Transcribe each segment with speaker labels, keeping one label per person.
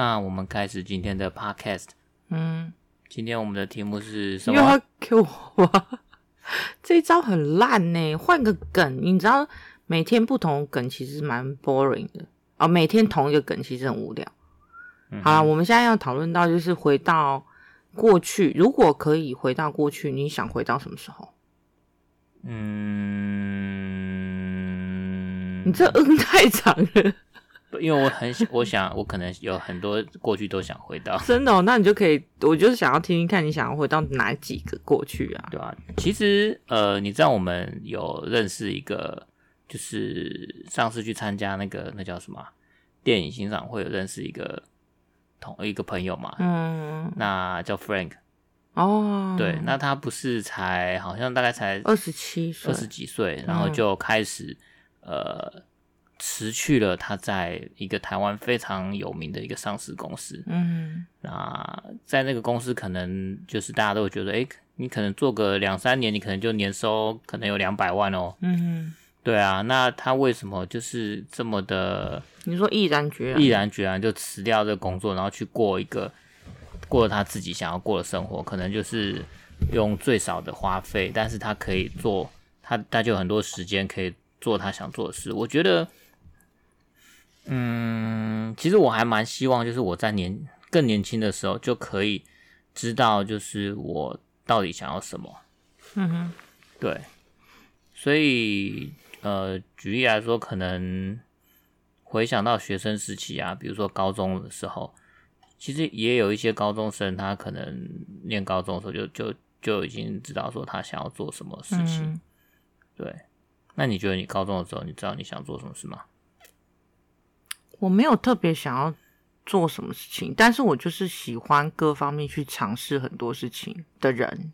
Speaker 1: 好，那我们开始今天的 podcast。
Speaker 2: 嗯，
Speaker 1: 今天我们的题目是什么？
Speaker 2: 又要给我这一招很烂呢，换个梗。你知道，每天不同梗其实蛮 boring 的哦。每天同一个梗其实很无聊。嗯、好了，我们现在要讨论到就是回到过去，如果可以回到过去，你想回到什么时候？
Speaker 1: 嗯，
Speaker 2: 你这嗯太长了。
Speaker 1: 因为我很想，我想，我可能有很多过去都想回到。
Speaker 2: 真的哦？那你就可以，我就是想要听听看你想要回到哪几个过去啊？
Speaker 1: 对啊，其实呃，你知道我们有认识一个，就是上次去参加那个那叫什么电影欣赏会，有认识一个同一个朋友嘛？嗯，那叫 Frank。
Speaker 2: 哦，
Speaker 1: 对，那他不是才好像大概才
Speaker 2: 二十七岁，
Speaker 1: 二十几岁，然后就开始、嗯、呃。辞去了他在一个台湾非常有名的一个上市公司，嗯，那在那个公司可能就是大家都会觉得，诶，你可能做个两三年，你可能就年收可能有两百万哦，嗯，对啊，那他为什么就是这么的？
Speaker 2: 你说毅然决然，
Speaker 1: 毅然决然就辞掉这个工作，然后去过一个过了他自己想要过的生活，可能就是用最少的花费，但是他可以做他他就有很多时间可以做他想做的事，我觉得。嗯，其实我还蛮希望，就是我在年更年轻的时候就可以知道，就是我到底想要什么。嗯哼，对，所以呃，举例来说，可能回想到学生时期啊，比如说高中的时候，其实也有一些高中生，他可能念高中的时候就就就已经知道说他想要做什么事情。嗯。对，那你觉得你高中的时候，你知道你想做什么事吗？
Speaker 2: 我没有特别想要做什么事情，但是我就是喜欢各方面去尝试很多事情的人，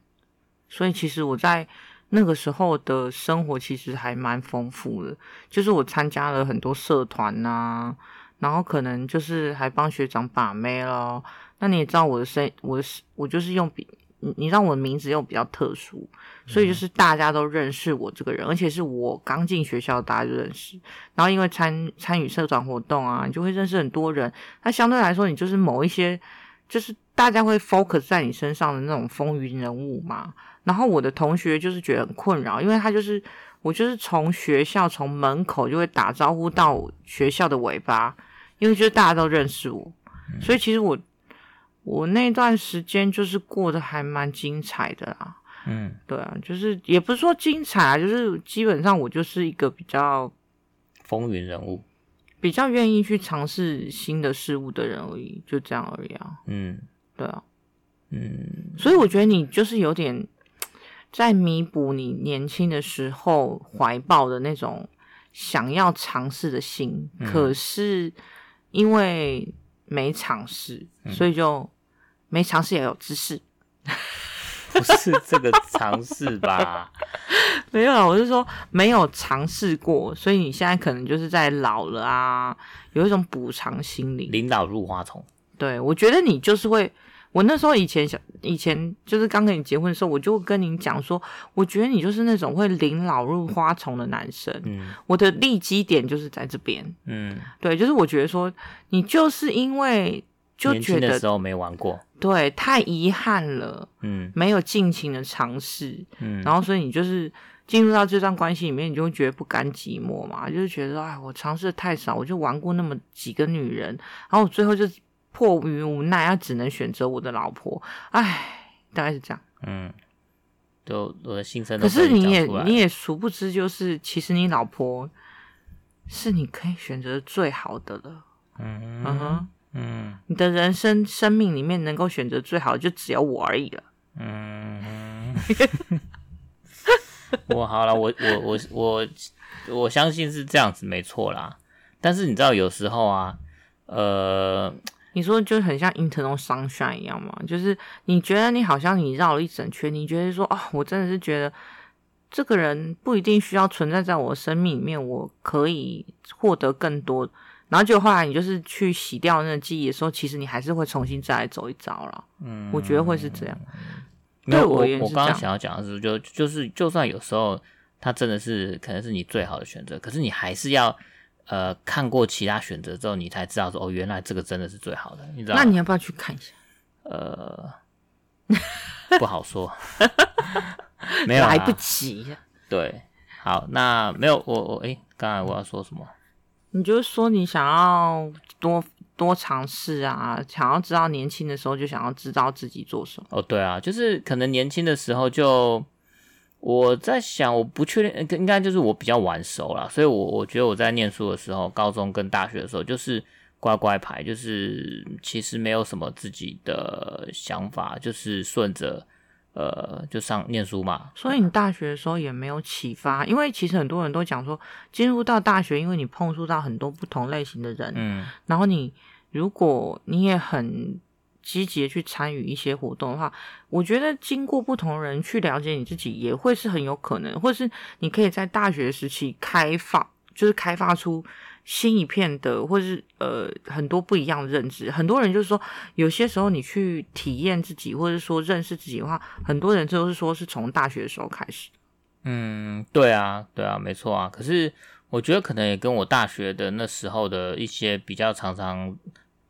Speaker 2: 所以其实我在那个时候的生活其实还蛮丰富的，就是我参加了很多社团啊，然后可能就是还帮学长把妹咯。那你也知道我的声，我的我就是用比。你你让我的名字又比较特殊，所以就是大家都认识我这个人，而且是我刚进学校大家就认识，然后因为参参与社团活动啊，你就会认识很多人。那相对来说，你就是某一些，就是大家会 focus 在你身上的那种风云人物嘛。然后我的同学就是觉得很困扰，因为他就是我就是从学校从门口就会打招呼到学校的尾巴，因为就是大家都认识我，所以其实我。我那段时间就是过得还蛮精彩的啦，嗯，对啊，就是也不是说精彩啊，就是基本上我就是一个比较
Speaker 1: 风云人物，
Speaker 2: 比较愿意去尝试新的事物的人而已，就这样而已啊，嗯，对啊，嗯，所以我觉得你就是有点在弥补你年轻的时候怀抱的那种想要尝试的心，嗯，可是因为没尝试，所以就。没尝试也有知识，
Speaker 1: 不是这个尝试吧？
Speaker 2: 没有啊，我是说没有尝试过，所以你现在可能就是在老了啊，有一种补偿心理。
Speaker 1: 领老入花丛。
Speaker 2: 对，我觉得你就是会，我那时候以前想，以前就是刚跟你结婚的时候，我就跟你讲说，我觉得你就是那种会临老入花丛的男生。嗯，我的立基点就是在这边。嗯，对，就是我觉得说你就是因为。就觉得
Speaker 1: 的时候没玩过，
Speaker 2: 对，太遗憾了，嗯，没有尽情的尝试，嗯，然后所以你就是进入到这段关系里面，你就会觉得不甘寂寞嘛，就是觉得哎，我尝试的太少，我就玩过那么几个女人，然后我最后就迫于无奈，要只能选择我的老婆，哎，大概是这样，
Speaker 1: 嗯，都我的心声。
Speaker 2: 可是你也你也殊不知，就是其实你老婆是你可以选择最好的了，嗯嗯哼。嗯，你的人生生命里面能够选择最好的就只有我而已了。嗯，
Speaker 1: 我好了，我我我我我相信是这样子，没错啦。但是你知道，有时候啊，呃，
Speaker 2: 你说就很像 internal Sunshine 一样嘛，就是你觉得你好像你绕了一整圈，你觉得说啊、哦，我真的是觉得这个人不一定需要存在在我生命里面，我可以获得更多。然后就后来你就是去洗掉那个记忆的时候，其实你还是会重新再来走一遭了。嗯，我觉得会是这样。
Speaker 1: 没有，我我刚刚想要讲的是，就就是就算有时候他真的是可能是你最好的选择，可是你还是要呃看过其他选择之后，你才知道说哦，原来这个真的是最好的，你知道？
Speaker 2: 那你要不要去看一下？
Speaker 1: 呃，不好说，没有
Speaker 2: 来不及。
Speaker 1: 对，好，那没有我我哎，刚才我要说什么？
Speaker 2: 你就说你想要多多尝试啊，想要知道年轻的时候就想要知道自己做什么。
Speaker 1: 哦，对啊，就是可能年轻的时候就我在想，我不确定，应该就是我比较晚熟啦，所以我我觉得我在念书的时候，高中跟大学的时候就是乖乖牌，就是其实没有什么自己的想法，就是顺着。呃，就上念书嘛，
Speaker 2: 所以你大学的时候也没有启发，因为其实很多人都讲说，进入到大学，因为你碰触到很多不同类型的人，嗯，然后你如果你也很积极的去参与一些活动的话，我觉得经过不同人去了解你自己，也会是很有可能，或是你可以在大学时期开放，就是开发出。新一片的，或是呃很多不一样的认知，很多人就是说，有些时候你去体验自己，或者说认识自己的话，很多人就是说是从大学的时候开始。
Speaker 1: 嗯，对啊，对啊，没错啊。可是我觉得可能也跟我大学的那时候的一些比较常常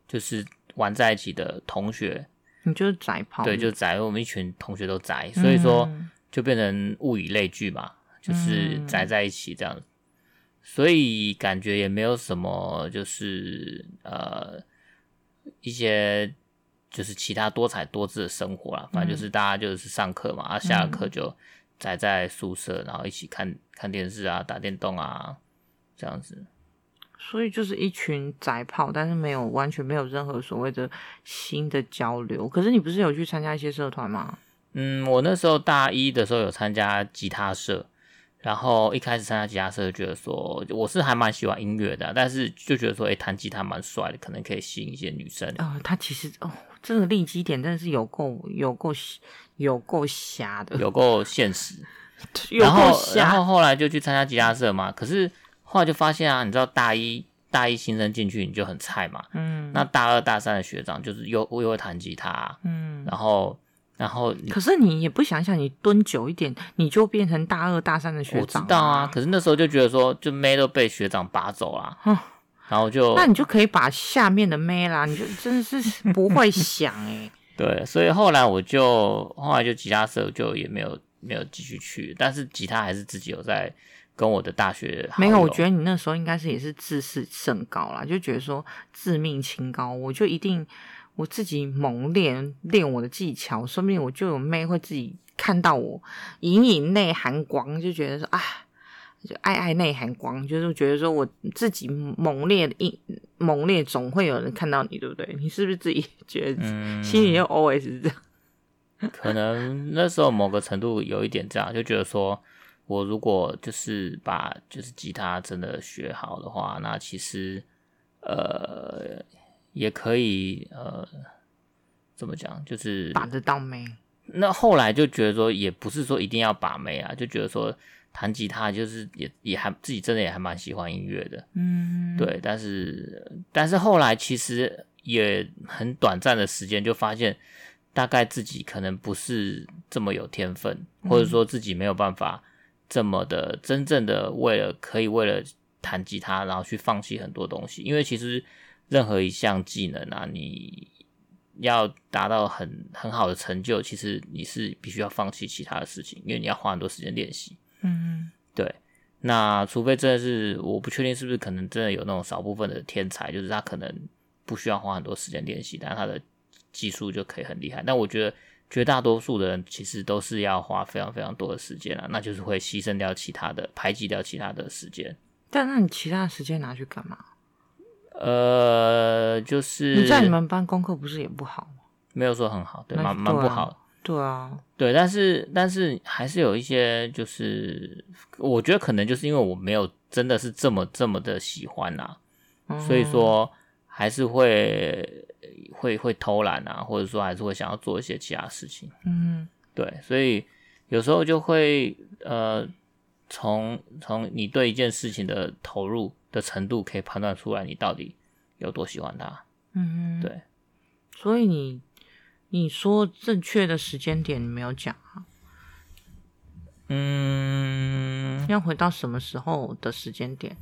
Speaker 1: 就是玩在一起的同学，
Speaker 2: 你就是宅炮，
Speaker 1: 对，就宅，我们一群同学都宅，所以说就变成物以类聚嘛，就是宅在一起这样子。所以感觉也没有什么，就是呃一些就是其他多彩多姿的生活啦。反正就是大家就是上课嘛，啊下了课就宅在宿舍，然后一起看看电视啊，打电动啊，这样子。
Speaker 2: 所以就是一群宅炮，但是没有完全没有任何所谓的新的交流。可是你不是有去参加一些社团吗？
Speaker 1: 嗯，我那时候大一的时候有参加吉他社。然后一开始参加吉他社，就觉得说我是还蛮喜欢音乐的，但是就觉得说，哎，弹吉他蛮帅的，可能可以吸引一些女生。
Speaker 2: 哦，他其实哦，这个利基点真的是有够有够有够瞎的，
Speaker 1: 有
Speaker 2: 够现实。
Speaker 1: 然后然后后来就去参加吉他社嘛，可是后来就发现啊，你知道大一大一新生进去你就很菜嘛，嗯，那大二大三的学长就是又又会弹吉他，嗯，然后。然后，
Speaker 2: 可是你也不想想，你蹲久一点，你就变成大二大三的学长。
Speaker 1: 我知道啊，可是那时候就觉得说，就妹都被学长拔走了，嗯，然后就，
Speaker 2: 那你就可以把下面的妹啦，你就真的是不会想哎。
Speaker 1: 对，所以后来我就后来就吉他社就也没有没有继续去，但是吉他还是自己有在跟我的大学。
Speaker 2: 没有，我觉得你那时候应该是也是自视甚高啦，就觉得说自命清高，我就一定。我自己猛练练我的技巧，说不定我就有妹会自己看到我隐隐内含光，就觉得说啊，就爱爱内含光，就是觉得说我自己猛烈一猛烈，总会有人看到你，对不对？你是不是自己 觉得心里就 always 是这样？
Speaker 1: 嗯，可能那时候某个程度有一点这样，就觉得说我如果就是把就是吉他真的学好的话，那其实呃。也可以，呃，怎么讲？就是
Speaker 2: 把得到妹。
Speaker 1: 那后来就觉得说，也不是说一定要把妹啊，就觉得说弹吉他就是也也还自己真的也还蛮喜欢音乐的，嗯，对。但是但是后来其实也很短暂的时间，就发现大概自己可能不是这么有天分，或者说自己没有办法这么的真正的为了可以为了弹吉他，然后去放弃很多东西，因为其实。任何一项技能啊，你要达到很很好的成就，其实你是必须要放弃其他的事情，因为你要花很多时间练习。嗯，对。那除非真的是，我不确定是不是可能真的有那种少部分的天才，就是他可能不需要花很多时间练习，但他的技术就可以很厉害。但我觉得绝大多数的人其实都是要花非常非常多的时间啊，那就是会牺牲掉其他的，排挤掉其他的时间。
Speaker 2: 但那你其他的时间拿去干嘛？
Speaker 1: 呃，就是
Speaker 2: 你在你们班功课不是也不好吗？
Speaker 1: 没有说很好，对，蛮蛮不好。
Speaker 2: 对啊，
Speaker 1: 对，但是但是还是有一些，就是我觉得可能就是因为我没有真的是这么这么的喜欢呐、啊，嗯、所以说还是会会会偷懒啊，或者说还是会想要做一些其他事情。嗯，对，所以有时候就会呃，从从你对一件事情的投入。的程度可以判断出来，你到底有多喜欢他。嗯，对。
Speaker 2: 所以你你说正确的时间点你没有讲啊？嗯，要回到什么时候的时间点？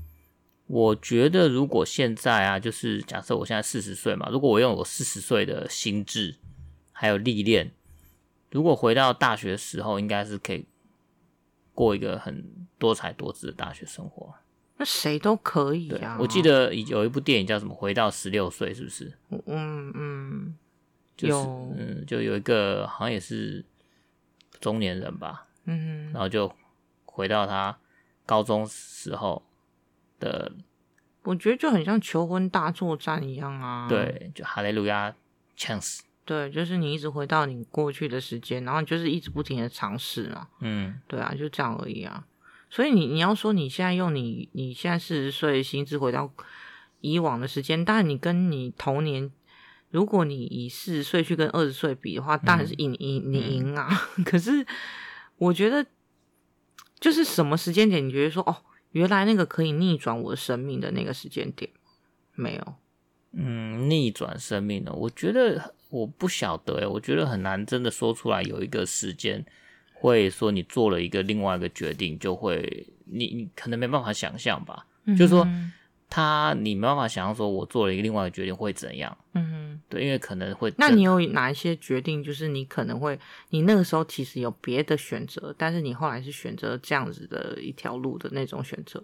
Speaker 1: 我觉得如果现在啊，就是假设我现在四十岁嘛，如果我用我四十岁的心智还有历练，如果回到大学时候，应该是可以过一个很多彩多姿的大学生活。
Speaker 2: 那谁都可以啊！
Speaker 1: 我记得有一部电影叫什么《回到十六岁》，是不是？
Speaker 2: 嗯嗯，
Speaker 1: 就是嗯，就有一个好像也是中年人吧，嗯，然后就回到他高中时候的，
Speaker 2: 我觉得就很像求婚大作战一样啊。
Speaker 1: 对，就哈利路亚 chance。
Speaker 2: 对，就是你一直回到你过去的时间，然后你就是一直不停的尝试嘛。嗯，对啊，就这样而已啊。所以你你要说你现在用你你现在四十岁心智回到以往的时间，当然你跟你童年，如果你以四十岁去跟二十岁比的话，当然是赢赢你赢啊。嗯、可是我觉得，就是什么时间点你觉得说哦，原来那个可以逆转我的生命的那个时间点没有？
Speaker 1: 嗯，逆转生命呢，我觉得我不晓得诶，我觉得很难真的说出来有一个时间。会说你做了一个另外一个决定，就会你你可能没办法想象吧，嗯、就是说他你没办法想象说我做了一个另外一个决定会怎样，嗯哼，对，因为可能会。
Speaker 2: 那你有哪一些决定，就是你可能会你那个时候其实有别的选择，但是你后来是选择这样子的一条路的那种选择？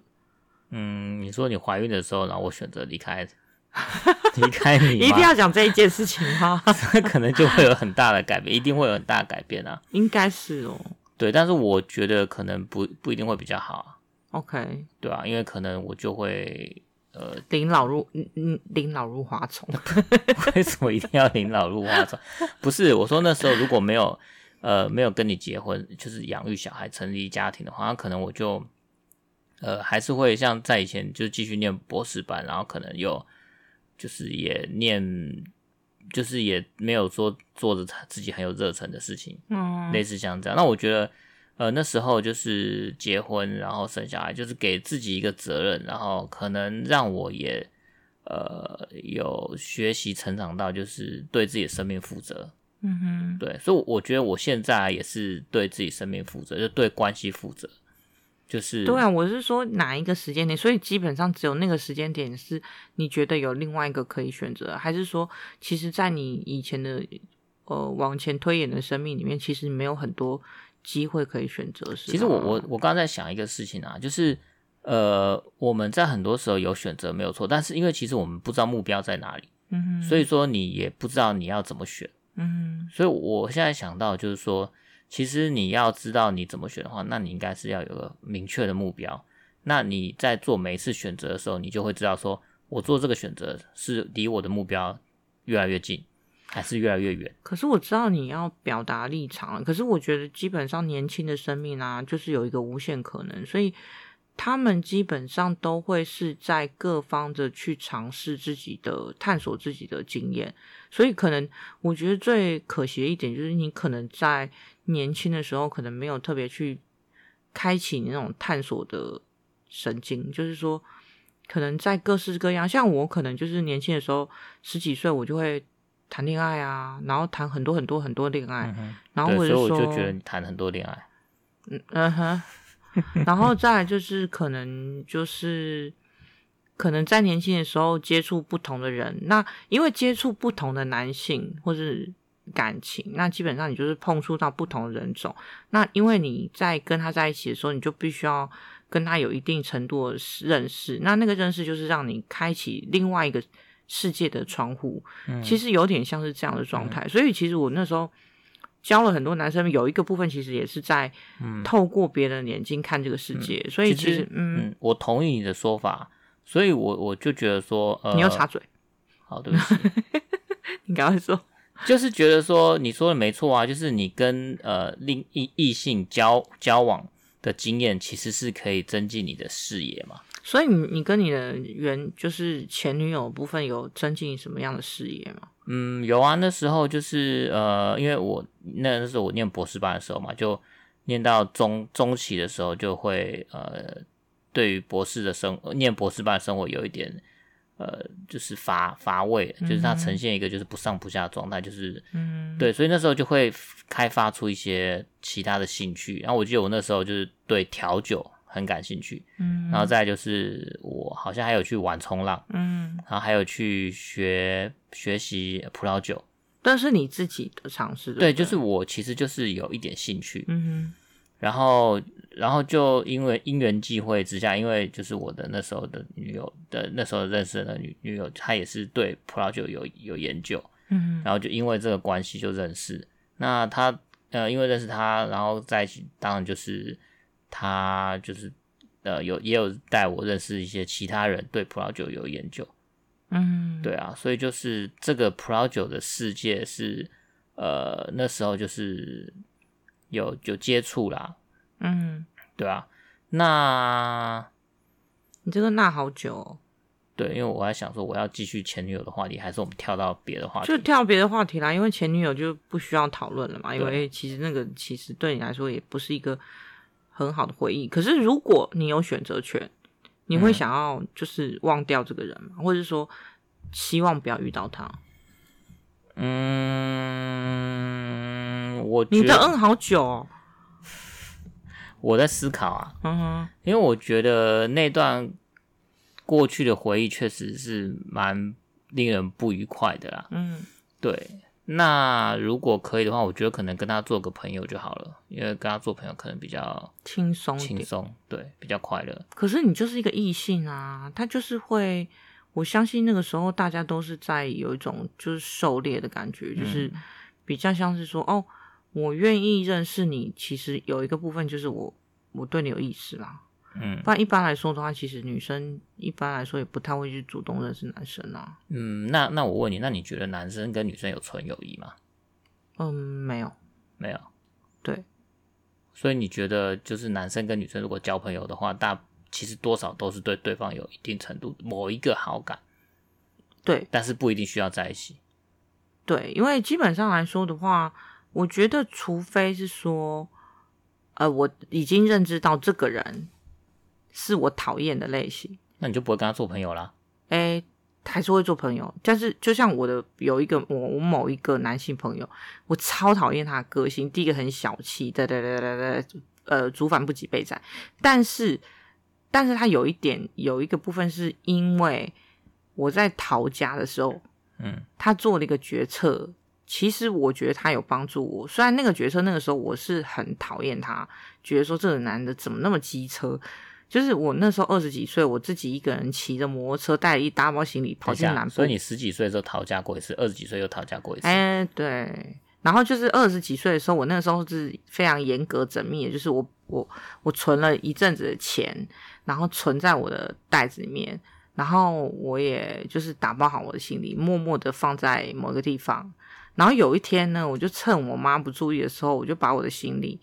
Speaker 1: 嗯，你说你怀孕的时候，然后我选择离开。离开你，
Speaker 2: 一定要讲这一件事情哈，
Speaker 1: 可能就会有很大的改变，一定会有很大的改变啊。
Speaker 2: 应该是哦，
Speaker 1: 对，但是我觉得可能不不一定会比较好。
Speaker 2: OK，
Speaker 1: 对啊，因为可能我就会呃，
Speaker 2: 临老入嗯嗯，临老入花丛。
Speaker 1: 为什么一定要临老入花丛？不是，我说那时候如果没有呃没有跟你结婚，就是养育小孩、成立家庭的话，那可能我就呃还是会像在以前就继续念博士班，然后可能又。就是也念，就是也没有说做着他自己很有热忱的事情，嗯，类似像这样。那我觉得，呃，那时候就是结婚，然后生小孩，就是给自己一个责任，然后可能让我也，呃，有学习成长到，就是对自己的生命负责，嗯哼，对，所以我觉得我现在也是对自己生命负责，就对关系负责。就是
Speaker 2: 对啊，我是说哪一个时间点，所以基本上只有那个时间点是你觉得有另外一个可以选择，还是说，其实，在你以前的呃往前推演的生命里面，其实没有很多机会可以选择？是？
Speaker 1: 其实我我我刚刚在想一个事情啊，就是呃我们在很多时候有选择没有错，但是因为其实我们不知道目标在哪里，嗯哼，所以说你也不知道你要怎么选，嗯哼，所以我现在想到就是说。其实你要知道你怎么选的话，那你应该是要有个明确的目标。那你在做每一次选择的时候，你就会知道说，我做这个选择是离我的目标越来越近，还是越来越远。
Speaker 2: 可是我知道你要表达立场了，可是我觉得基本上年轻的生命啊，就是有一个无限可能，所以他们基本上都会是在各方的去尝试自己的、探索自己的经验。所以可能我觉得最可惜的一点就是，你可能在。年轻的时候可能没有特别去开启你那种探索的神经，就是说，可能在各式各样，像我可能就是年轻的时候十几岁，我就会谈恋爱啊，然后谈很多很多很多恋爱，嗯、然后或者说，
Speaker 1: 所以我就觉得你谈很多恋爱，
Speaker 2: 嗯嗯哼，然后再来就是可能就是可能在年轻的时候接触不同的人，那因为接触不同的男性或是。感情，那基本上你就是碰触到不同的人种。那因为你在跟他在一起的时候，你就必须要跟他有一定程度的认识。那那个认识就是让你开启另外一个世界的窗户。嗯，其实有点像是这样的状态。嗯，所以其实我那时候教了很多男生，有一个部分其实也是在透过别人的眼睛看这个世界。嗯，所以其实，其实嗯，
Speaker 1: 嗯，我同意你的说法。所以我我就觉得说，呃，
Speaker 2: 你要插嘴。
Speaker 1: 好，对不起，
Speaker 2: 你赶快说。
Speaker 1: 就是觉得说你说的没错啊，就是你跟呃另异异性交交往的经验，其实是可以增进你的视野嘛。
Speaker 2: 所以你你跟你的原就是前女友部分有增进什么样的视野吗？
Speaker 1: 嗯，有啊，那时候就是呃，因为我那那时候我念博士班的时候嘛，就念到中中期的时候，就会呃，对于博士的生念博士班的生活有一点。呃，就是乏乏味，就是它呈现一个就是不上不下的状态，就是，嗯，对，所以那时候就会开发出一些其他的兴趣。然后我记得我那时候就是对调酒很感兴趣。嗯，然后再就是我好像还有去玩冲浪，嗯，然后还有去学学习葡萄酒。
Speaker 2: 但是你自己的尝试，
Speaker 1: 对，就是我其实就是有一点兴趣，嗯哼，然后然后就因为因缘际会之下，因为就是我的那时候的女友的那时候认识的女女友，她也是对葡萄酒有有研究，嗯，然后就因为这个关系就认识。那她呃，因为认识她，然后在一起，当然就是她就是呃有也有带我认识一些其他人对葡萄酒有研究。嗯，对啊，所以就是这个葡萄酒的世界是，呃，那时候就是有有接触啦，嗯，对啊，那
Speaker 2: 你这个那好久哦，
Speaker 1: 对，因为我还想说我要继续前女友的话题，还是我们跳到别的话题，
Speaker 2: 就跳别的话题啦，因为前女友就不需要讨论了嘛，因为其实那个其实对你来说也不是一个很好的回忆。可是如果你有选择权。你会想要就是忘掉这个人吗？嗯、或者是说希望不要遇到他？
Speaker 1: 嗯，我
Speaker 2: 你的嗯好久哦，
Speaker 1: 我在思考啊，嗯哼，因为我觉得那段过去的回忆确实是蛮令人不愉快的啦，嗯，对。那如果可以的话，我觉得可能跟他做个朋友就好了，因为跟他做朋友可能比较
Speaker 2: 轻松，
Speaker 1: 轻松，对，比较快乐。
Speaker 2: 可是你就是一个异性啊，他就是会，我相信那个时候大家都是在有一种就是狩猎的感觉，就是比较像是说，哦，我愿意认识你，其实有一个部分就是我我对你有意思啦。嗯，不然一般来说的话，其实女生一般来说也不太会去主动认识男生啊。
Speaker 1: 嗯，那那我问你，那你觉得男生跟女生有纯友谊吗？
Speaker 2: 嗯，没有，
Speaker 1: 没有。
Speaker 2: 对，
Speaker 1: 所以你觉得就是男生跟女生如果交朋友的话，大其实多少都是对对方有一定程度某一个好感。
Speaker 2: 对，
Speaker 1: 但是不一定需要在一起。
Speaker 2: 对，因为基本上来说的话，我觉得除非是说，呃，我已经认知到这个人。是我讨厌的类型，
Speaker 1: 那你就不会跟他做朋友啦？
Speaker 2: 哎、欸，还是会做朋友，但是就像我的有一个我我某一个男性朋友，我超讨厌他的个性。第一个很小气，对对对对对，呃，族繁不及备载。但是，但是他有一点有一个部分是因为我在逃家的时候，嗯，他做了一个决策，其实我觉得他有帮助我。虽然那个决策那个时候我是很讨厌他，觉得说这个男的怎么那么机车。就是我那时候二十几岁，我自己一个人骑着摩托车，带了一大包行李跑进南部。
Speaker 1: 所以你十几岁的时候逃家过一次，二十几岁又逃家过一次。
Speaker 2: 哎、欸，对。然后就是二十几岁的时候，我那个时候是非常严格缜密的，就是我我我存了一阵子的钱，然后存在我的袋子里面，然后我也就是打包好我的行李，默默的放在某个地方。然后有一天呢，我就趁我妈不注意的时候，我就把我的行李。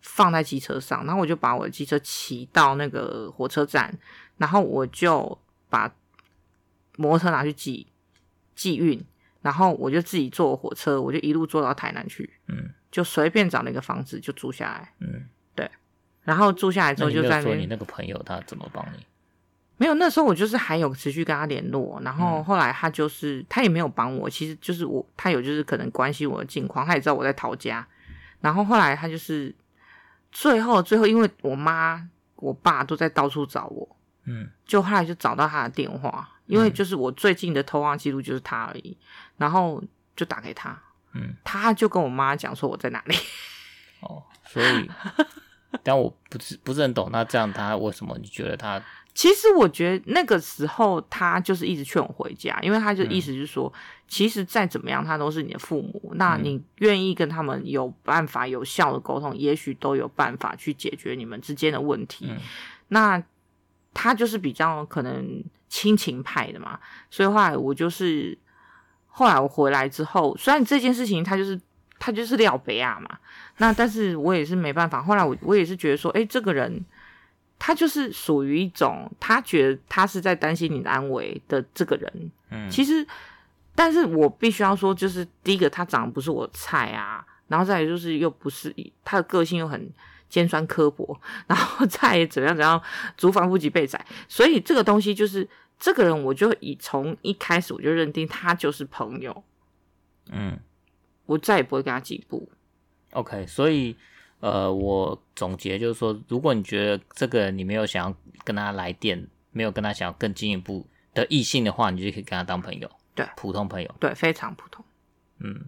Speaker 2: 放在机车上，然后我就把我的机车骑到那个火车站，然后我就把摩托车拿去寄寄运，然后我就自己坐火车，我就一路坐到台南去，嗯，就随便找了一个房子就住下来，嗯，对，然后住下来之后就在那。那你，
Speaker 1: 你那个朋友他怎么帮你？
Speaker 2: 没有，那时候我就是还有持续跟他联络，然后后来他就是他也没有帮我，其实就是我他有就是可能关心我的近况，他也知道我在逃家，然后后来他就是。最后，最后，因为我妈、我爸都在到处找我，嗯，就后来就找到他的电话，因为就是我最近的通话记录就是他而已，然后就打给他，嗯，他就跟我妈讲说我在哪里，
Speaker 1: 哦，所以，但我不是不是很懂，那这样他为什么你觉得他？
Speaker 2: 其实我觉得那个时候他就是一直劝我回家，因为他就意思就是说，嗯、其实再怎么样他都是你的父母，那你愿意跟他们有办法有效的沟通，也许都有办法去解决你们之间的问题。嗯、那他就是比较可能亲情派的嘛，所以后来我就是后来我回来之后，虽然这件事情他就是他就是廖北亚嘛，那但是我也是没办法。后来我我也是觉得说，哎，这个人。他就是属于一种，他觉得他是在担心你的安危的这个人。嗯，其实，但是我必须要说，就是第一个，他长得不是我菜啊，然后再来就是又不是他的个性又很尖酸刻薄，然后再怎样怎样，族繁不及被宰，所以这个东西就是这个人，我就以从一开始我就认定他就是朋友。嗯，我再也不会跟他进步。
Speaker 1: OK，所以。呃，我总结就是说，如果你觉得这个人你没有想要跟他来电，没有跟他想要更进一步的异性的话，你就可以跟他当朋友，
Speaker 2: 对，
Speaker 1: 普通朋友，
Speaker 2: 对，非常普通，
Speaker 1: 嗯，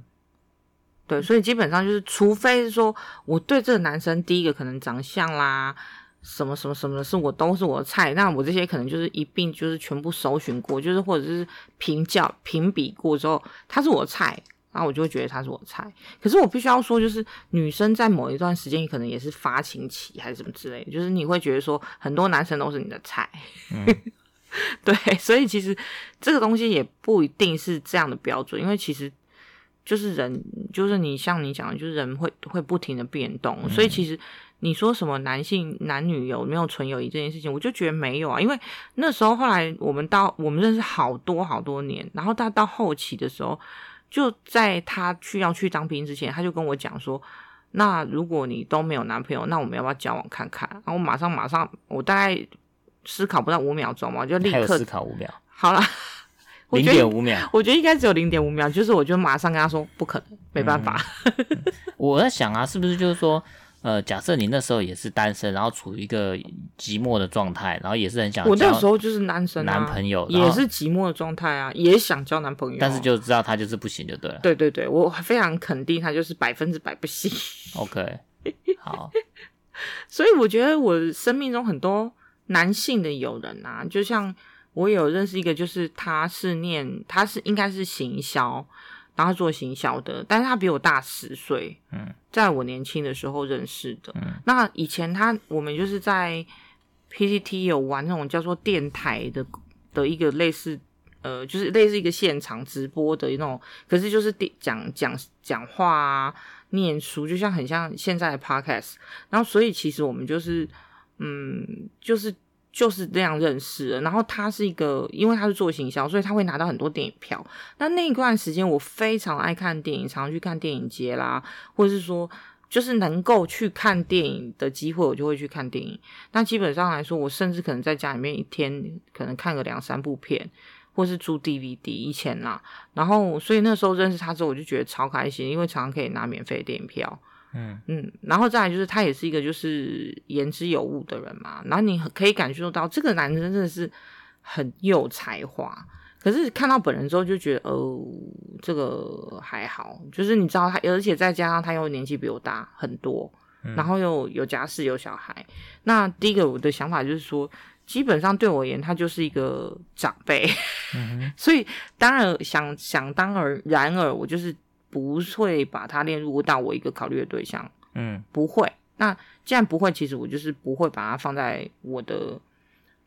Speaker 2: 对，所以基本上就是，除非是说我对这个男生第一个可能长相啦，什么什么什么的是我都是我的菜，那我这些可能就是一并就是全部搜寻过，就是或者是评价评比过之后，他是我的菜。然后我就会觉得他是我菜，可是我必须要说，就是女生在某一段时间可能也是发情期还是什么之类的，就是你会觉得说很多男生都是你的菜，
Speaker 1: 嗯、
Speaker 2: 对，所以其实这个东西也不一定是这样的标准，因为其实就是人，就是你像你讲的，就是人会会不停的变动，
Speaker 1: 嗯、
Speaker 2: 所以其实你说什么男性男女有没有纯友谊这件事情，我就觉得没有啊，因为那时候后来我们到我们认识好多好多年，然后到到后期的时候。就在他去要去当兵之前，他就跟我讲说：“那如果你都没有男朋友，那我们要不要交往看看？”然后我马上马上，我大概思考不到五秒钟嘛，我就立刻
Speaker 1: 思考五秒。
Speaker 2: 好了，
Speaker 1: 零点五秒，
Speaker 2: 我觉得应该只有零点五秒，就是我就马上跟他说：“不可能，没办法。
Speaker 1: 嗯”我在想啊，是不是就是说？呃，假设你那时候也是单身，然后处于一个寂寞的状态，然后也是很想交
Speaker 2: 我那时候就是男生、啊，
Speaker 1: 男朋友
Speaker 2: 也是寂寞的状态啊，也想交男朋友，
Speaker 1: 但是就知道他就是不行，就对了。
Speaker 2: 对对对，我非常肯定他就是百分之百不行。
Speaker 1: OK，好。
Speaker 2: 所以我觉得我生命中很多男性的友人啊，就像我有认识一个，就是他是念，他是应该是行销。然后做行销的，但是他比我大十岁，
Speaker 1: 嗯，
Speaker 2: 在我年轻的时候认识的。
Speaker 1: 嗯，
Speaker 2: 那以前他我们就是在 PTT 有玩那种叫做电台的的一个类似，呃，就是类似一个现场直播的那种，可是就是讲讲讲话啊，念书，就像很像现在的 Podcast。然后所以其实我们就是，嗯，就是。就是这样认识的，然后他是一个，因为他是做行销，所以他会拿到很多电影票。那那一段时间，我非常爱看电影，常常去看电影节啦，或者是说，就是能够去看电影的机会，我就会去看电影。那基本上来说，我甚至可能在家里面一天可能看个两三部片，或是租 DVD 以前啦。然后，所以那时候认识他之后，我就觉得超开心，因为常常可以拿免费电影票。
Speaker 1: 嗯
Speaker 2: 嗯，然后再来就是他也是一个就是言之有物的人嘛，然后你可以感受到这个男生真的是很有才华，可是看到本人之后就觉得哦，这个还好，就是你知道他，而且再加上他又年纪比我大很多，然后又有家室有小孩，那第一个我的想法就是说，基本上对我而言他就是一个长辈，
Speaker 1: 嗯、
Speaker 2: 所以当然想想当然然而我就是。不会把他列入到我一个考虑的对象，
Speaker 1: 嗯，
Speaker 2: 不会。那既然不会，其实我就是不会把它放在我的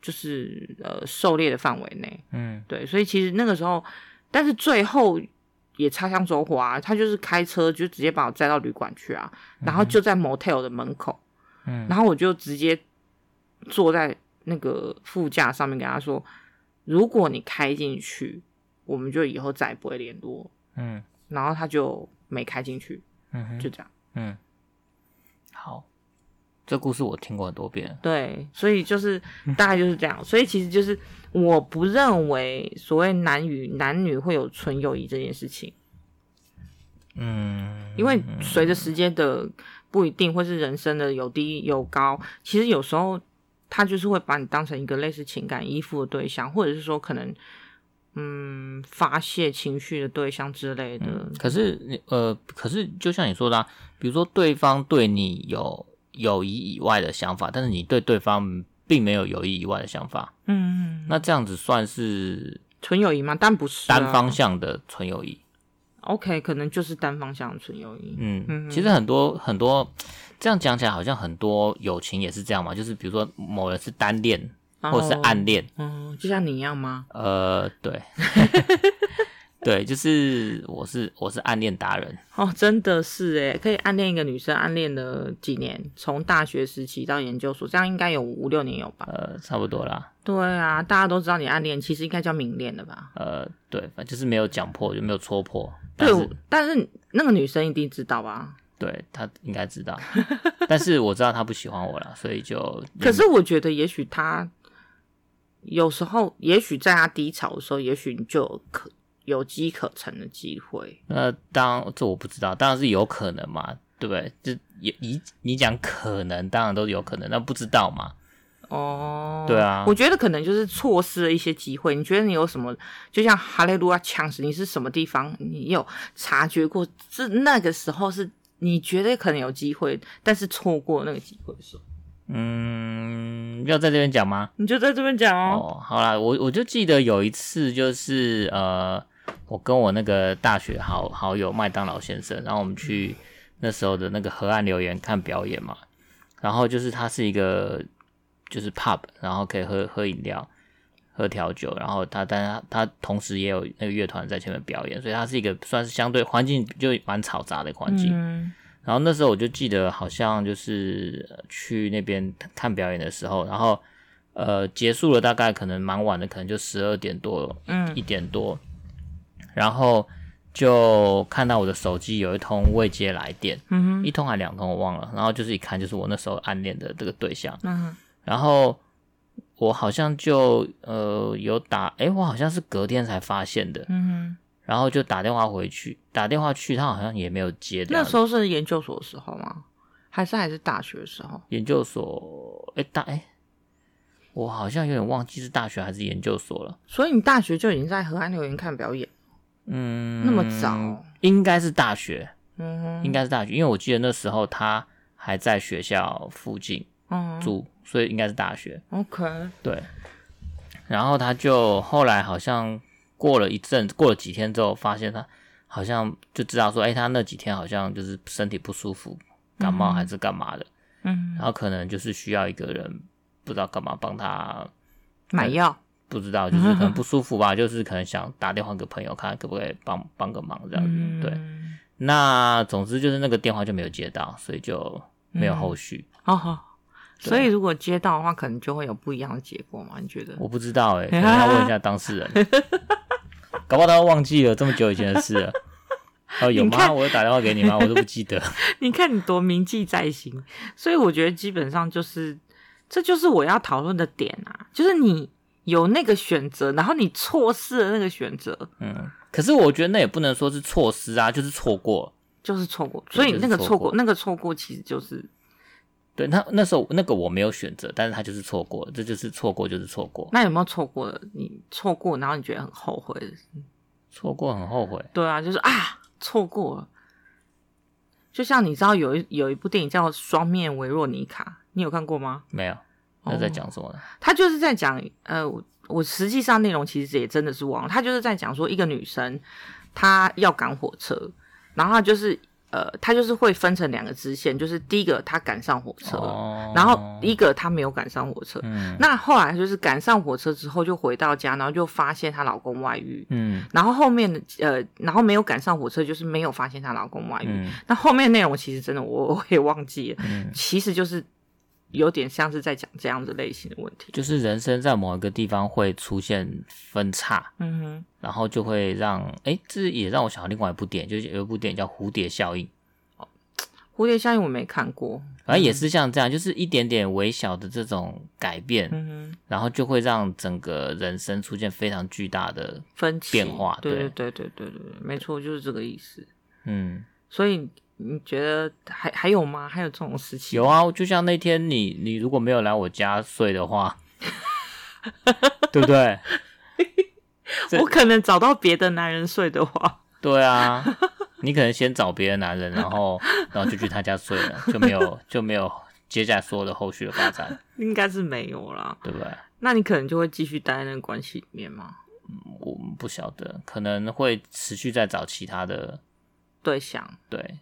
Speaker 2: 就是呃狩猎的范围内，
Speaker 1: 嗯，
Speaker 2: 对。所以其实那个时候，但是最后也擦枪走火啊，他就是开车就直接把我载到旅馆去啊，然后就在 motel 的门口，
Speaker 1: 嗯，
Speaker 2: 然后我就直接坐在那个副驾上面跟他说，如果你开进去，我们就以后再也不会联络，
Speaker 1: 嗯。
Speaker 2: 然后他就没开进去，
Speaker 1: 嗯哼，
Speaker 2: 就这样，
Speaker 1: 嗯，好，这故事我听过很多遍，
Speaker 2: 对，所以就是大概就是这样，所以其实就是我不认为所谓男女男女会有纯友谊这件事情，
Speaker 1: 嗯，
Speaker 2: 因为随着时间的不一定，或是人生的有低有高，其实有时候他就是会把你当成一个类似情感依附的对象，或者是说可能。嗯，发泄情绪的对象之类的。
Speaker 1: 嗯、可是你呃，可是就像你说的、啊，比如说对方对你有友谊以外的想法，但是你对对方并没有友谊以外的想法。
Speaker 2: 嗯，
Speaker 1: 那这样子算是
Speaker 2: 纯友谊吗？但不是、啊、
Speaker 1: 单方向的纯友谊。
Speaker 2: OK，可能就是单方向的纯友谊。
Speaker 1: 嗯嗯，其实很多很多这样讲起来，好像很多友情也是这样嘛，就是比如说某人是单恋。或者是暗恋，
Speaker 2: 嗯，就像你一样吗？
Speaker 1: 呃，对，对，就是我是我是暗恋达人
Speaker 2: 哦，真的是哎，可以暗恋一个女生，暗恋了几年，从大学时期到研究所，这样应该有五六年有吧？
Speaker 1: 呃，差不多啦。
Speaker 2: 对啊，大家都知道你暗恋，其实应该叫明恋的吧？
Speaker 1: 呃，对，反正就是没有讲破，就没有戳破。
Speaker 2: 对，但是那个女生一定知道吧？
Speaker 1: 对，她应该知道，但是我知道她不喜欢我了，所以就。
Speaker 2: 可是我觉得，也许她。有时候，也许在他低潮的时候，也许你就有可有机可乘的机会。
Speaker 1: 那当然，这我不知道，当然是有可能嘛，对不对？这你你你讲可能，当然都有可能，那不知道嘛。
Speaker 2: 哦，
Speaker 1: 对啊，
Speaker 2: 我觉得可能就是错失了一些机会。你觉得你有什么？就像哈利路亚呛死，你是什么地方？你有察觉过？是那个时候是你觉得可能有机会，但是错过那个机会的时候。
Speaker 1: 嗯，要在这边讲吗？
Speaker 2: 你就在这边讲哦。
Speaker 1: 哦，好啦，我我就记得有一次，就是呃，我跟我那个大学好好友麦当劳先生，然后我们去那时候的那个河岸留言看表演嘛。然后就是它是一个就是 pub，然后可以喝喝饮料、喝调酒，然后他但是他他同时也有那个乐团在前面表演，所以它是一个算是相对环境就蛮嘈杂的环境。嗯然后那时候我就记得，好像就是去那边看表演的时候，然后呃结束了，大概可能蛮晚的，可能就十二点多，嗯，一点多，然后就看到我的手机有一通未接来电，嗯哼，一通还两通我忘了，然后就是一看就是我那时候暗恋的这个对象，嗯，然后我好像就呃有打，诶，我好像是隔天才发现的。然后就打电话回去，打电话去，他好像也没有接。
Speaker 2: 那时候是研究所的时候吗？还是还是大学的时候？
Speaker 1: 研究所，哎大哎，我好像有点忘记是大学还是研究所了。
Speaker 2: 所以你大学就已经在河岸留言看表演？嗯，那么早？
Speaker 1: 应该是大学，嗯哼，应该是大学，因为我记得那时候他还在学校附近住，嗯、所以应该是大学。
Speaker 2: OK，
Speaker 1: 对。然后他就后来好像。过了一阵，过了几天之后，发现他好像就知道说，哎、欸，他那几天好像就是身体不舒服，感冒还是干嘛的，嗯，然后可能就是需要一个人不知道干嘛帮他
Speaker 2: 买药，
Speaker 1: 不知道就是可能不舒服吧，就是可能想打电话给朋友看可不可以帮帮个忙这样子，嗯、对，那总之就是那个电话就没有接到，所以就没有后续。
Speaker 2: 好好、嗯。哦哦所以如果接到的话，可能就会有不一样的结果嘛？你觉得？
Speaker 1: 我不知道哎、欸，可能要问一下当事人。搞不好他都忘记了这么久以前的事了。哦，有吗？我有打电话给你吗？我都不记得。
Speaker 2: 你看你多铭记在心，所以我觉得基本上就是，这就是我要讨论的点啊，就是你有那个选择，然后你错失了那个选择。
Speaker 1: 嗯，可是我觉得那也不能说是错失啊，就是错过，
Speaker 2: 就是错过。所以那个错过，那个错过其实就是。
Speaker 1: 对，那那时候那个我没有选择，但是他就是错过，这就是错过，就是错过。
Speaker 2: 那有没有错过？你错过，然后你觉得很后悔的？
Speaker 1: 错过很后悔。
Speaker 2: 对啊，就是啊，错过了。就像你知道有一有一部电影叫《双面维若妮卡》，你有看过吗？
Speaker 1: 没有。那在讲什么呢？
Speaker 2: 他就是在讲，呃，我我实际上内容其实也真的是忘了。他就是在讲说一个女生，她要赶火车，然后就是。呃，他就是会分成两个支线，就是第一个他赶上火车，哦、然后一个他没有赶上火车。嗯，那后来就是赶上火车之后就回到家，然后就发现她老公外遇。嗯，然后后面的呃，然后没有赶上火车，就是没有发现她老公外遇。嗯，那后面内容其实真的我我也忘记了，嗯，其实就是。有点像是在讲这样子类型的问题，
Speaker 1: 就是人生在某一个地方会出现分叉，嗯哼，然后就会让，哎、欸，这也让我想到另外一部电影，就是有一部电影叫《蝴蝶效应》。哦，
Speaker 2: 蝴蝶效应我没看过，
Speaker 1: 反正也是像这样，就是一点点微小的这种改变，嗯哼，然后就会让整个人生出现非常巨大的分变化。
Speaker 2: 对对对对对对，没错，就是这个意思。
Speaker 1: 嗯，
Speaker 2: 所以。你觉得还还有吗？还有这种事情？
Speaker 1: 有啊，就像那天你你如果没有来我家睡的话，对不对？
Speaker 2: 我可能找到别的男人睡的话，
Speaker 1: 对啊，你可能先找别的男人，然后然后就去他家睡了，就没有就没有接下来所有的后续的发展，
Speaker 2: 应该是没有啦，
Speaker 1: 对不对？
Speaker 2: 那你可能就会继续待在那个关系里面吗？
Speaker 1: 嗯，我们不晓得，可能会持续在找其他的
Speaker 2: 对象，
Speaker 1: 对。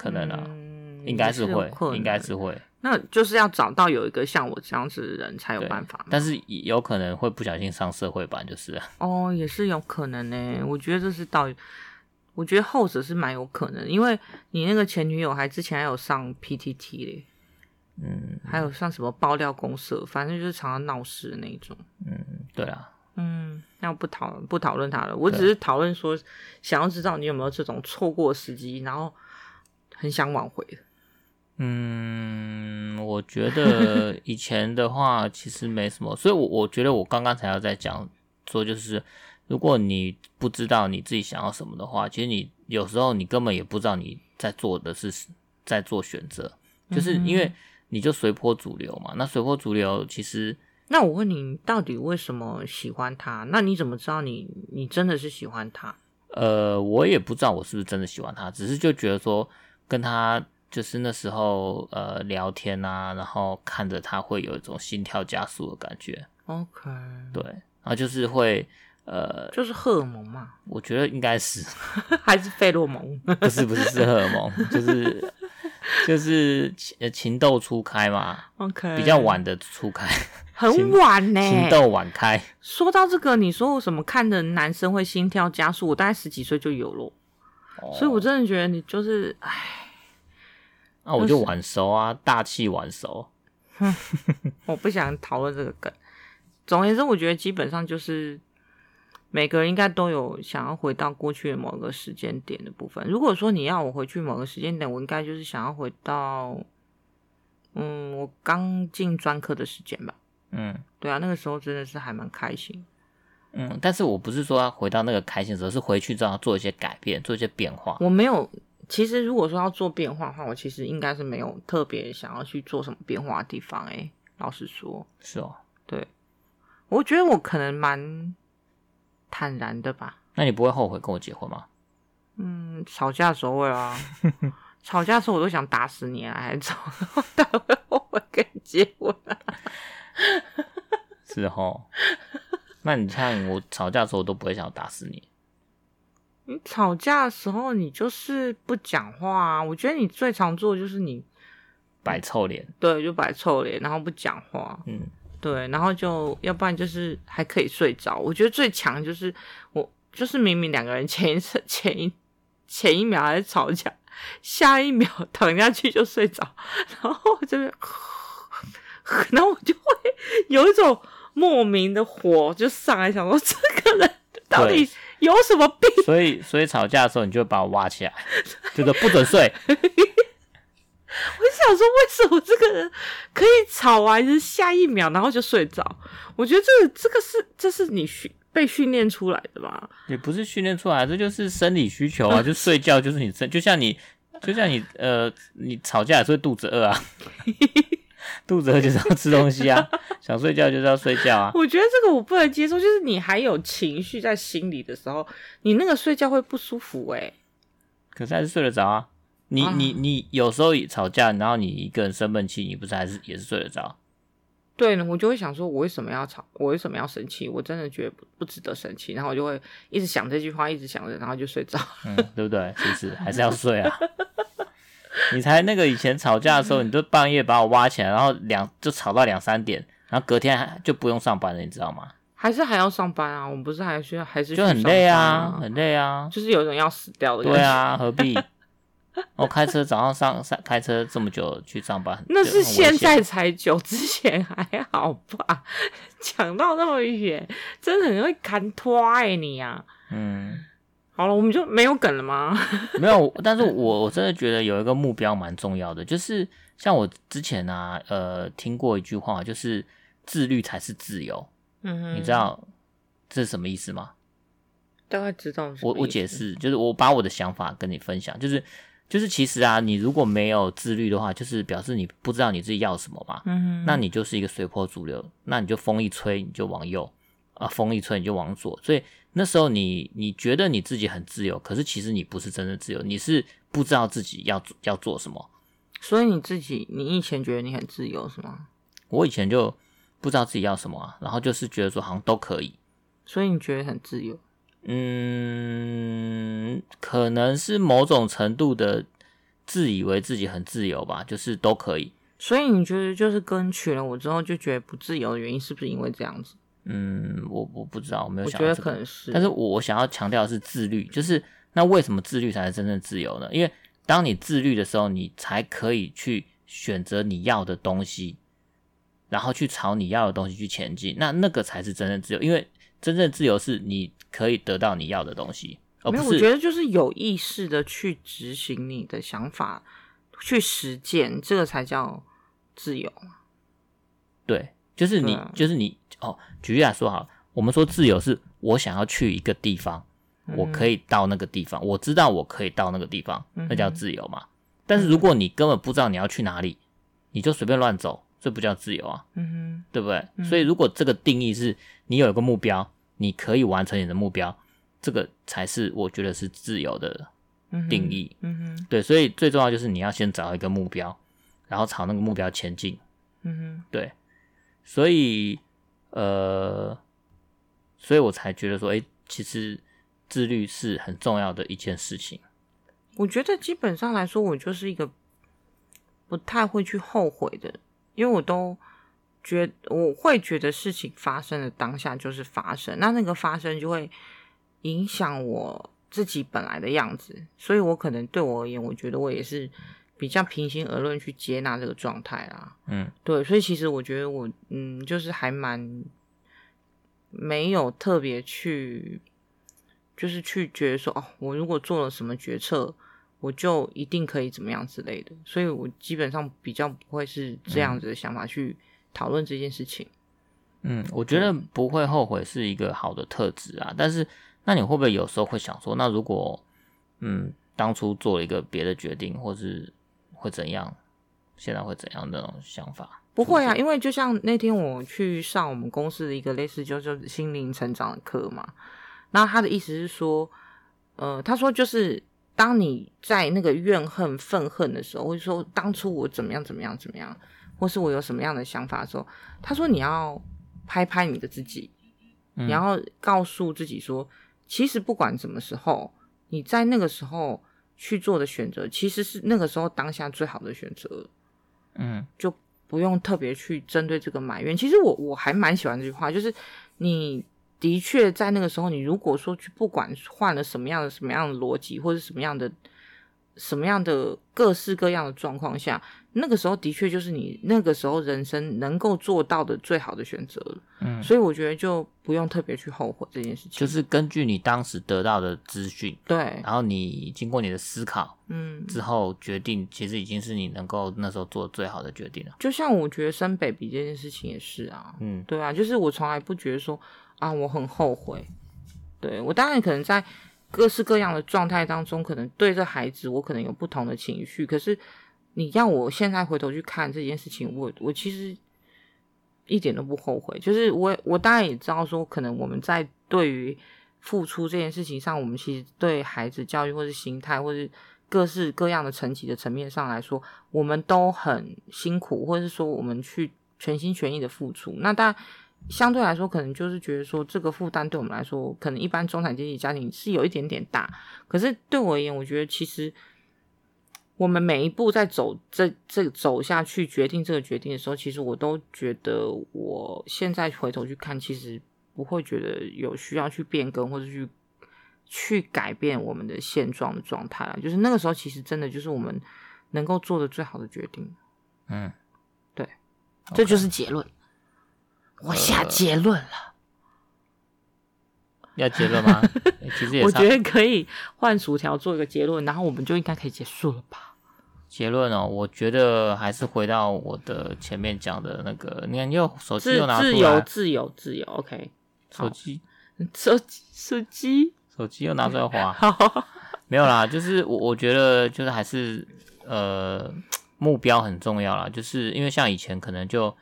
Speaker 1: 可能啊，嗯、应该是会，是应该是会。
Speaker 2: 那就是要找到有一个像我这样子的人才有办法。
Speaker 1: 但是有可能会不小心上社会版，就是。
Speaker 2: 哦，也是有可能呢。我觉得这是到，我觉得后者是蛮有可能，因为你那个前女友还之前还有上 PTT 嘞，嗯，还有上什么爆料公社，反正就是常常闹事的那种。
Speaker 1: 嗯，对啊。
Speaker 2: 嗯，那我不讨不讨论他了。我只是讨论说，想要知道你有没有这种错过时机，然后。很想挽回。
Speaker 1: 嗯，我觉得以前的话其实没什么，所以我我觉得我刚刚才要在讲说，就是如果你不知道你自己想要什么的话，其实你有时候你根本也不知道你在做的是在做选择，就是因为你就随波逐流嘛。那随波逐流，其实
Speaker 2: 那我问你，到底为什么喜欢他？那你怎么知道你你真的是喜欢他？
Speaker 1: 呃，我也不知道我是不是真的喜欢他，只是就觉得说跟他就是那时候呃聊天啊，然后看着他会有一种心跳加速的感觉。
Speaker 2: OK，
Speaker 1: 对，然后就是会。呃，
Speaker 2: 就是荷尔蒙嘛，
Speaker 1: 我觉得应该是，
Speaker 2: 还是费洛蒙？
Speaker 1: 不是不是是荷尔蒙，就是就是情情窦初开嘛
Speaker 2: ，OK，
Speaker 1: 比较晚的初开，
Speaker 2: 很晚呢，
Speaker 1: 情窦晚开。
Speaker 2: 说到这个，你说我什么看的男生会心跳加速？我大概十几岁就有了，哦、所以我真的觉得你就是，哎，
Speaker 1: 那我就晚熟啊，大器晚熟。
Speaker 2: 我不想讨论这个梗。总而言之，我觉得基本上就是。每个人应该都有想要回到过去的某个时间点的部分。如果说你要我回去某个时间点，我应该就是想要回到，嗯，我刚进专科的时间吧。
Speaker 1: 嗯，
Speaker 2: 对啊，那个时候真的是还蛮开心。
Speaker 1: 嗯，但是我不是说要回到那个开心的时候，是回去之后要做一些改变，做一些变化。
Speaker 2: 我没有，其实如果说要做变化的话，我其实应该是没有特别想要去做什么变化的地方。诶，老实说，
Speaker 1: 是哦，
Speaker 2: 对，我觉得我可能蛮。坦然的吧？
Speaker 1: 那你不会后悔跟我结婚吗？
Speaker 2: 嗯，吵架的时候会啊，吵架的时候我都想打死你啊，还是吵，但会后悔跟你结婚啊？
Speaker 1: 是哦？那你看我吵架的时候我都不会想要打死你。
Speaker 2: 你吵架的时候你就是不讲话啊？我觉得你最常做的就是你
Speaker 1: 摆臭脸，
Speaker 2: 对，就摆臭脸，然后不讲话，
Speaker 1: 嗯。
Speaker 2: 对，然后就要不然就是还可以睡着。我觉得最强就是我，就是明明两个人前一次前一前一秒还在吵架，下一秒 躺下去就睡着，然后这边，然后我就会有一种莫名的火就上来，想说这个人到底有什么病？
Speaker 1: 所以所以吵架的时候，你就会把我挖起来，就是不准睡。
Speaker 2: 我就想说，为什么这个人可以吵完是下一秒，然后就睡着？我觉得这个这个是这是你训被训练出来的吧？
Speaker 1: 也不是训练出来，这就是生理需求啊！就睡觉就是你生，就像你就像你呃，你吵架也是会肚子饿啊，肚子饿就是要吃东西啊，想睡觉就是要睡觉啊。
Speaker 2: 我觉得这个我不能接受，就是你还有情绪在心里的时候，你那个睡觉会不舒服诶、欸。
Speaker 1: 可是还是睡得着啊。你你你有时候吵架，然后你一个人生闷气，你不是还是也是睡得着？
Speaker 2: 对呢，我就会想说，我为什么要吵？我为什么要生气？我真的觉得不不值得生气，然后我就会一直想这句话，一直想着，然后就睡着。
Speaker 1: 嗯，对不对？是不是还是要睡啊？你才那个以前吵架的时候，你都半夜把我挖起来，然后两就吵到两三点，然后隔天还就不用上班了，你知道吗？
Speaker 2: 还是还要上班啊？我们不是还需要还是
Speaker 1: 就很累啊，很累啊，
Speaker 2: 就是有一种要死掉的感觉。
Speaker 1: 对啊，何必？我 开车早上上上开车这么久去上班，
Speaker 2: 那是现在才久，之前还好吧？讲到那么远，真的很会砍拖哎你啊！
Speaker 1: 嗯，
Speaker 2: 好了，我们就没有梗了吗？
Speaker 1: 没有，但是我我真的觉得有一个目标蛮重要的，就是像我之前啊，呃，听过一句话，就是自律才是自由。
Speaker 2: 嗯哼，
Speaker 1: 你知道这是什么意思吗？
Speaker 2: 大概知道。
Speaker 1: 我我解释，就是我把我的想法跟你分享，就是。就是其实啊，你如果没有自律的话，就是表示你不知道你自己要什么嘛。
Speaker 2: 嗯哼，
Speaker 1: 那你就是一个随波逐流，那你就风一吹你就往右啊，风一吹你就往左。所以那时候你你觉得你自己很自由，可是其实你不是真的自由，你是不知道自己要要做什么。
Speaker 2: 所以你自己，你以前觉得你很自由是吗？
Speaker 1: 我以前就不知道自己要什么啊，然后就是觉得说好像都可以。
Speaker 2: 所以你觉得很自由？
Speaker 1: 嗯，可能是某种程度的自以为自己很自由吧，就是都可以。
Speaker 2: 所以你觉得就是跟娶了我之后就觉得不自由的原因，是不是因为这样子？
Speaker 1: 嗯，我我不知道，我没有想
Speaker 2: 觉得可能是。
Speaker 1: 但是我想要强调的是自律，就是那为什么自律才是真正自由呢？因为当你自律的时候，你才可以去选择你要的东西，然后去朝你要的东西去前进。那那个才是真正自由，因为真正自由是你。可以得到你要的东西，而不是，
Speaker 2: 没有，我觉得就是有意识的去执行你的想法，去实践，这个才叫自由。
Speaker 1: 对，就是你，啊、就是你。哦，举例来说好，我们说自由是我想要去一个地方，嗯、我可以到那个地方，我知道我可以到那个地方，那叫自由嘛。但是如果你根本不知道你要去哪里，你就随便乱走，这不叫自由啊，
Speaker 2: 嗯哼，
Speaker 1: 对不对？
Speaker 2: 嗯、
Speaker 1: 所以如果这个定义是你有一个目标，你可以完成你的目标，这个才是我觉得是自由的定义。
Speaker 2: 嗯哼，嗯哼
Speaker 1: 对，所以最重要就是你要先找一个目标，然后朝那个目标前进。
Speaker 2: 嗯哼，
Speaker 1: 对，所以呃，所以我才觉得说，诶，其实自律是很重要的一件事情。
Speaker 2: 我觉得基本上来说，我就是一个不太会去后悔的，因为我都觉我会觉得事情发生的当下就是发生，那那个发生就会影响我自己本来的样子，所以我可能对我而言，我觉得我也是比较平心而论去接纳这个状态啦。
Speaker 1: 嗯，
Speaker 2: 对，所以其实我觉得我嗯，就是还蛮没有特别去，就是去觉得说哦，我如果做了什么决策。我就一定可以怎么样之类的，所以我基本上比较不会是这样子的想法去讨论这件事情。
Speaker 1: 嗯，我觉得不会后悔是一个好的特质啊。但是，那你会不会有时候会想说，那如果嗯当初做了一个别的决定，或是会怎样？现在会怎样的那种想法？
Speaker 2: 不会啊，因为就像那天我去上我们公司的一个类似就就心灵成长的课嘛，那他的意思是说，呃，他说就是。当你在那个怨恨、愤恨的时候，或者说当初我怎么样、怎么样、怎么样，或是我有什么样的想法的时候，他说你要拍拍你的自己，你要告诉自己说，其实不管什么时候，你在那个时候去做的选择，其实是那个时候当下最好的选择。
Speaker 1: 嗯，
Speaker 2: 就不用特别去针对这个埋怨。其实我我还蛮喜欢这句话，就是你。的确，在那个时候，你如果说去不管换了什么样的什么样的逻辑，或者什么样的什么样的各式各样的状况下，那个时候的确就是你那个时候人生能够做到的最好的选择了。嗯，所以我觉得就不用特别去后悔这件事情。
Speaker 1: 就是根据你当时得到的资讯，
Speaker 2: 对，
Speaker 1: 然后你经过你的思考，
Speaker 2: 嗯，
Speaker 1: 之后决定，其实已经是你能够那时候做最好的决定了。
Speaker 2: 就像我觉得生 baby 这件事情也是啊，
Speaker 1: 嗯，
Speaker 2: 对啊，就是我从来不觉得说。啊，我很后悔。对，我当然可能在各式各样的状态当中，可能对这孩子，我可能有不同的情绪。可是你让我现在回头去看这件事情，我我其实一点都不后悔。就是我我当然也知道说，可能我们在对于付出这件事情上，我们其实对孩子教育或是心态，或是各式各样的层级的层面上来说，我们都很辛苦，或者是说我们去全心全意的付出。那当然。相对来说，可能就是觉得说，这个负担对我们来说，可能一般中产阶级家庭是有一点点大。可是对我而言，我觉得其实我们每一步在走这这走下去，决定这个决定的时候，其实我都觉得，我现在回头去看，其实不会觉得有需要去变更或者去去改变我们的现状的状态啊。就是那个时候，其实真的就是我们能够做的最好的决定。
Speaker 1: 嗯，对.
Speaker 2: 这就是结论。我下结论了，
Speaker 1: 呃、要结论吗？其实也
Speaker 2: 我觉得可以换薯条做一个结论，然后我们就应该可以结束了吧？
Speaker 1: 结论哦，我觉得还是回到我的前面讲的那个，你看，又手机又拿出来，
Speaker 2: 自由，自由，自由，OK，
Speaker 1: 手机，
Speaker 2: 手机，手机，
Speaker 1: 手机又拿出来滑，
Speaker 2: 好，
Speaker 1: 没有啦，就是我我觉得就是还是呃目标很重要啦，就是因为像以前可能就。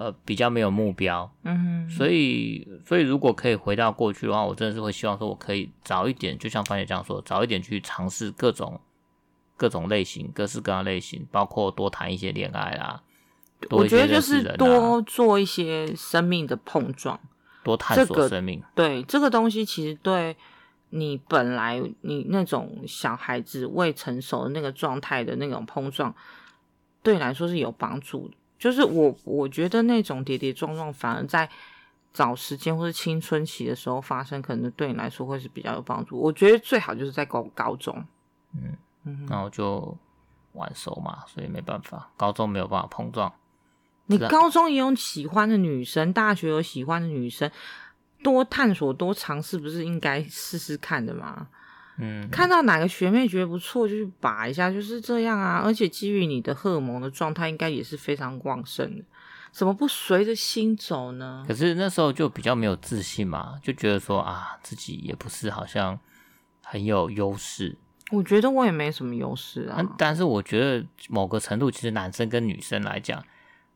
Speaker 1: 呃，比较没有目标，
Speaker 2: 嗯哼，
Speaker 1: 所以，所以如果可以回到过去的话，我真的是会希望说，我可以早一点，就像番茄这样说，早一点去尝试各种各种类型、各式各样类型，包括多谈一些恋爱啦，多一些认识人啊，
Speaker 2: 我觉得就是多做一些生命的碰撞，
Speaker 1: 多探索生命。
Speaker 2: 这个、对这个东西，其实对你本来你那种小孩子未成熟的那个状态的那种碰撞，对你来说是有帮助的。就是我，我觉得那种跌跌撞撞，反而在早时间或是青春期的时候发生，可能对你来说会是比较有帮助。我觉得最好就是在高高中，
Speaker 1: 嗯嗯，然后就晚熟嘛，所以没办法，高中没有办法碰撞。
Speaker 2: 你高中也有喜欢的女生，大学有喜欢的女生，多探索、多尝试，不是应该试试看的吗？
Speaker 1: 嗯，
Speaker 2: 看到哪个学妹觉得不错，就去拔一下，就是这样啊。而且基于你的荷尔蒙的状态，应该也是非常旺盛的，怎么不随着心走呢？
Speaker 1: 可是那时候就比较没有自信嘛，就觉得说啊，自己也不是好像很有优势。
Speaker 2: 我觉得我也没什么优势啊。
Speaker 1: 但是我觉得某个程度，其实男生跟女生来讲，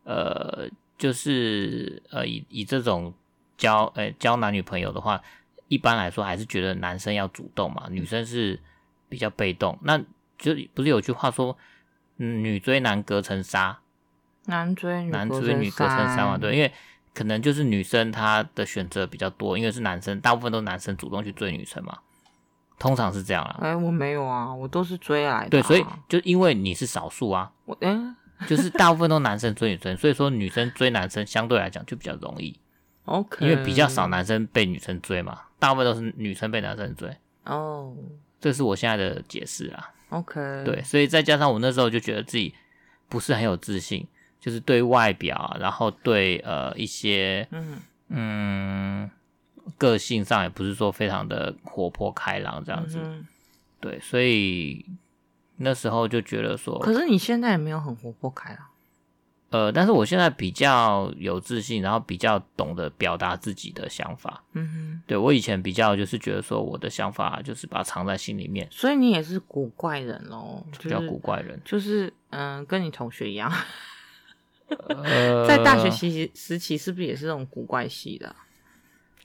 Speaker 1: 呃，就是呃，以以这种交呃交男女朋友的话，一般来说还是觉得男生要主动嘛，女生是比较被动。那就不是有句话说，嗯，女追男隔层纱，
Speaker 2: 男追女
Speaker 1: 男追女隔层纱嘛？对，因为可能就是女生她的选择比较多，因为是男生，大部分都是男生主动去追女生嘛。通常是这样啊，
Speaker 2: 哎、欸，我没有啊，我都是追来的、啊。
Speaker 1: 对，所以就因为你是少数啊，
Speaker 2: 我嗯，欸、
Speaker 1: 就是大部分都男生追女生，所以说女生追男生相对来讲就比较容易。
Speaker 2: OK，
Speaker 1: 因为比较少男生被女生追嘛，大部分都是女生被男生追。
Speaker 2: 哦，
Speaker 1: 这是我现在的解释啊。
Speaker 2: OK，
Speaker 1: 对，所以再加上我那时候就觉得自己不是很有自信，就是对外表，然后对呃一些嗯嗯。个性上也不是说非常的活泼开朗这样子，嗯、对，所以那时候就觉得说，
Speaker 2: 可是你现在也没有很活泼开朗，
Speaker 1: 呃，但是我现在比较有自信，然后比较懂得表达自己的想法，嗯哼，对，我以前比较就是觉得说我的想法就是把它藏在心里面，
Speaker 2: 所以你也是古怪人哦，
Speaker 1: 比较古怪人，
Speaker 2: 就是嗯、呃，跟你同学一样，呃、在大学时时期是不是也是这种古怪系的？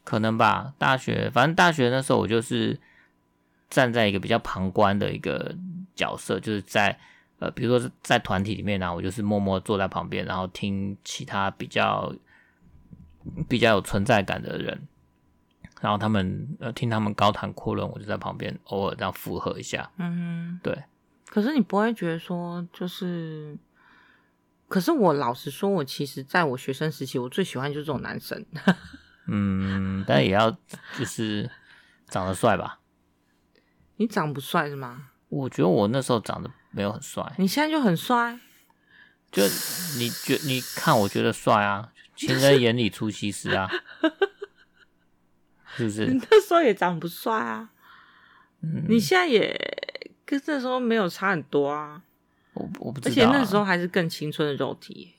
Speaker 1: 可能吧，大学反正大学那时候我就是站在一个比较旁观的一个角色，就是在呃，比如说在团体里面呢、啊，我就是默默坐在旁边，然后听其他比较比较有存在感的人，然后他们呃听他们高谈阔论，我就在旁边偶尔这样附和一下。嗯，对。
Speaker 2: 可是你不会觉得说就是，可是我老实说，我其实在我学生时期，我最喜欢就是这种男生。
Speaker 1: 嗯，但也要就是长得帅吧？
Speaker 2: 你长不帅是吗？
Speaker 1: 我觉得我那时候长得没有很帅。
Speaker 2: 你现在就很帅，
Speaker 1: 就你觉你看我觉得帅啊，情人眼里出西施啊，是不是？
Speaker 2: 你那时候也长不帅啊，嗯，你现在也跟那时候没有差很多啊。
Speaker 1: 我我不知道，
Speaker 2: 而且那时候还是更青春的肉体。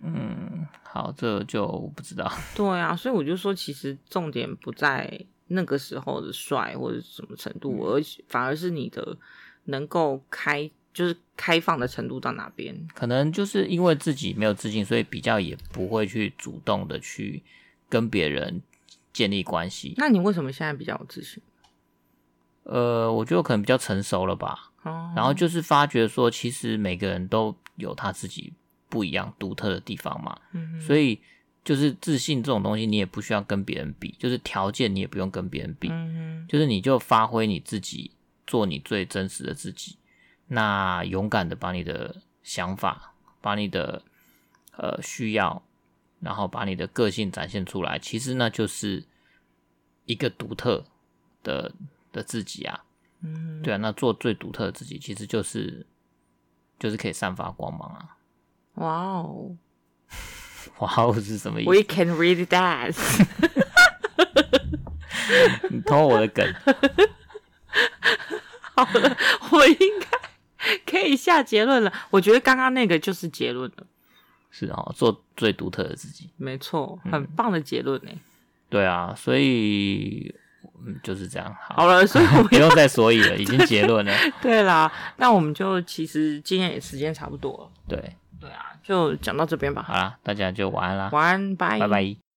Speaker 1: 嗯。好，这就我不知道。
Speaker 2: 对啊，所以我就说，其实重点不在那个时候的帅或者什么程度，嗯、而反而是你的能够开，就是开放的程度到哪边。
Speaker 1: 可能就是因为自己没有自信，所以比较也不会去主动的去跟别人建立关系。
Speaker 2: 那你为什么现在比较有自信？
Speaker 1: 呃，我觉得可能比较成熟了吧。哦。然后就是发觉说，其实每个人都有他自己。不一样、独特的地方嘛，嗯、哼所以就是自信这种东西，你也不需要跟别人比，就是条件你也不用跟别人比，嗯、哼就是你就发挥你自己，做你最真实的自己，那勇敢的把你的想法、把你的呃需要，然后把你的个性展现出来，其实那就是一个独特的的自己啊，嗯，对啊，那做最独特的自己，其实就是就是可以散发光芒啊。
Speaker 2: 哇哦！
Speaker 1: 哇哦是什么意思
Speaker 2: ？We can read that。
Speaker 1: 你偷我的梗。
Speaker 2: 好了，我应该 可以下结论了。我觉得刚刚那个就是结论了。
Speaker 1: 是哦，做最独特的自己。
Speaker 2: 没错，很棒的结论呢、嗯。
Speaker 1: 对啊，所以嗯就是这样。好，
Speaker 2: 好了，所以
Speaker 1: 不用再所以了，已经结论了。
Speaker 2: 对啦，那我们就其实今天也时间差不多了。
Speaker 1: 对。
Speaker 2: 对啊，就讲到这边吧。
Speaker 1: 好啦，大家就晚安啦。
Speaker 2: 晚安，拜
Speaker 1: 拜拜。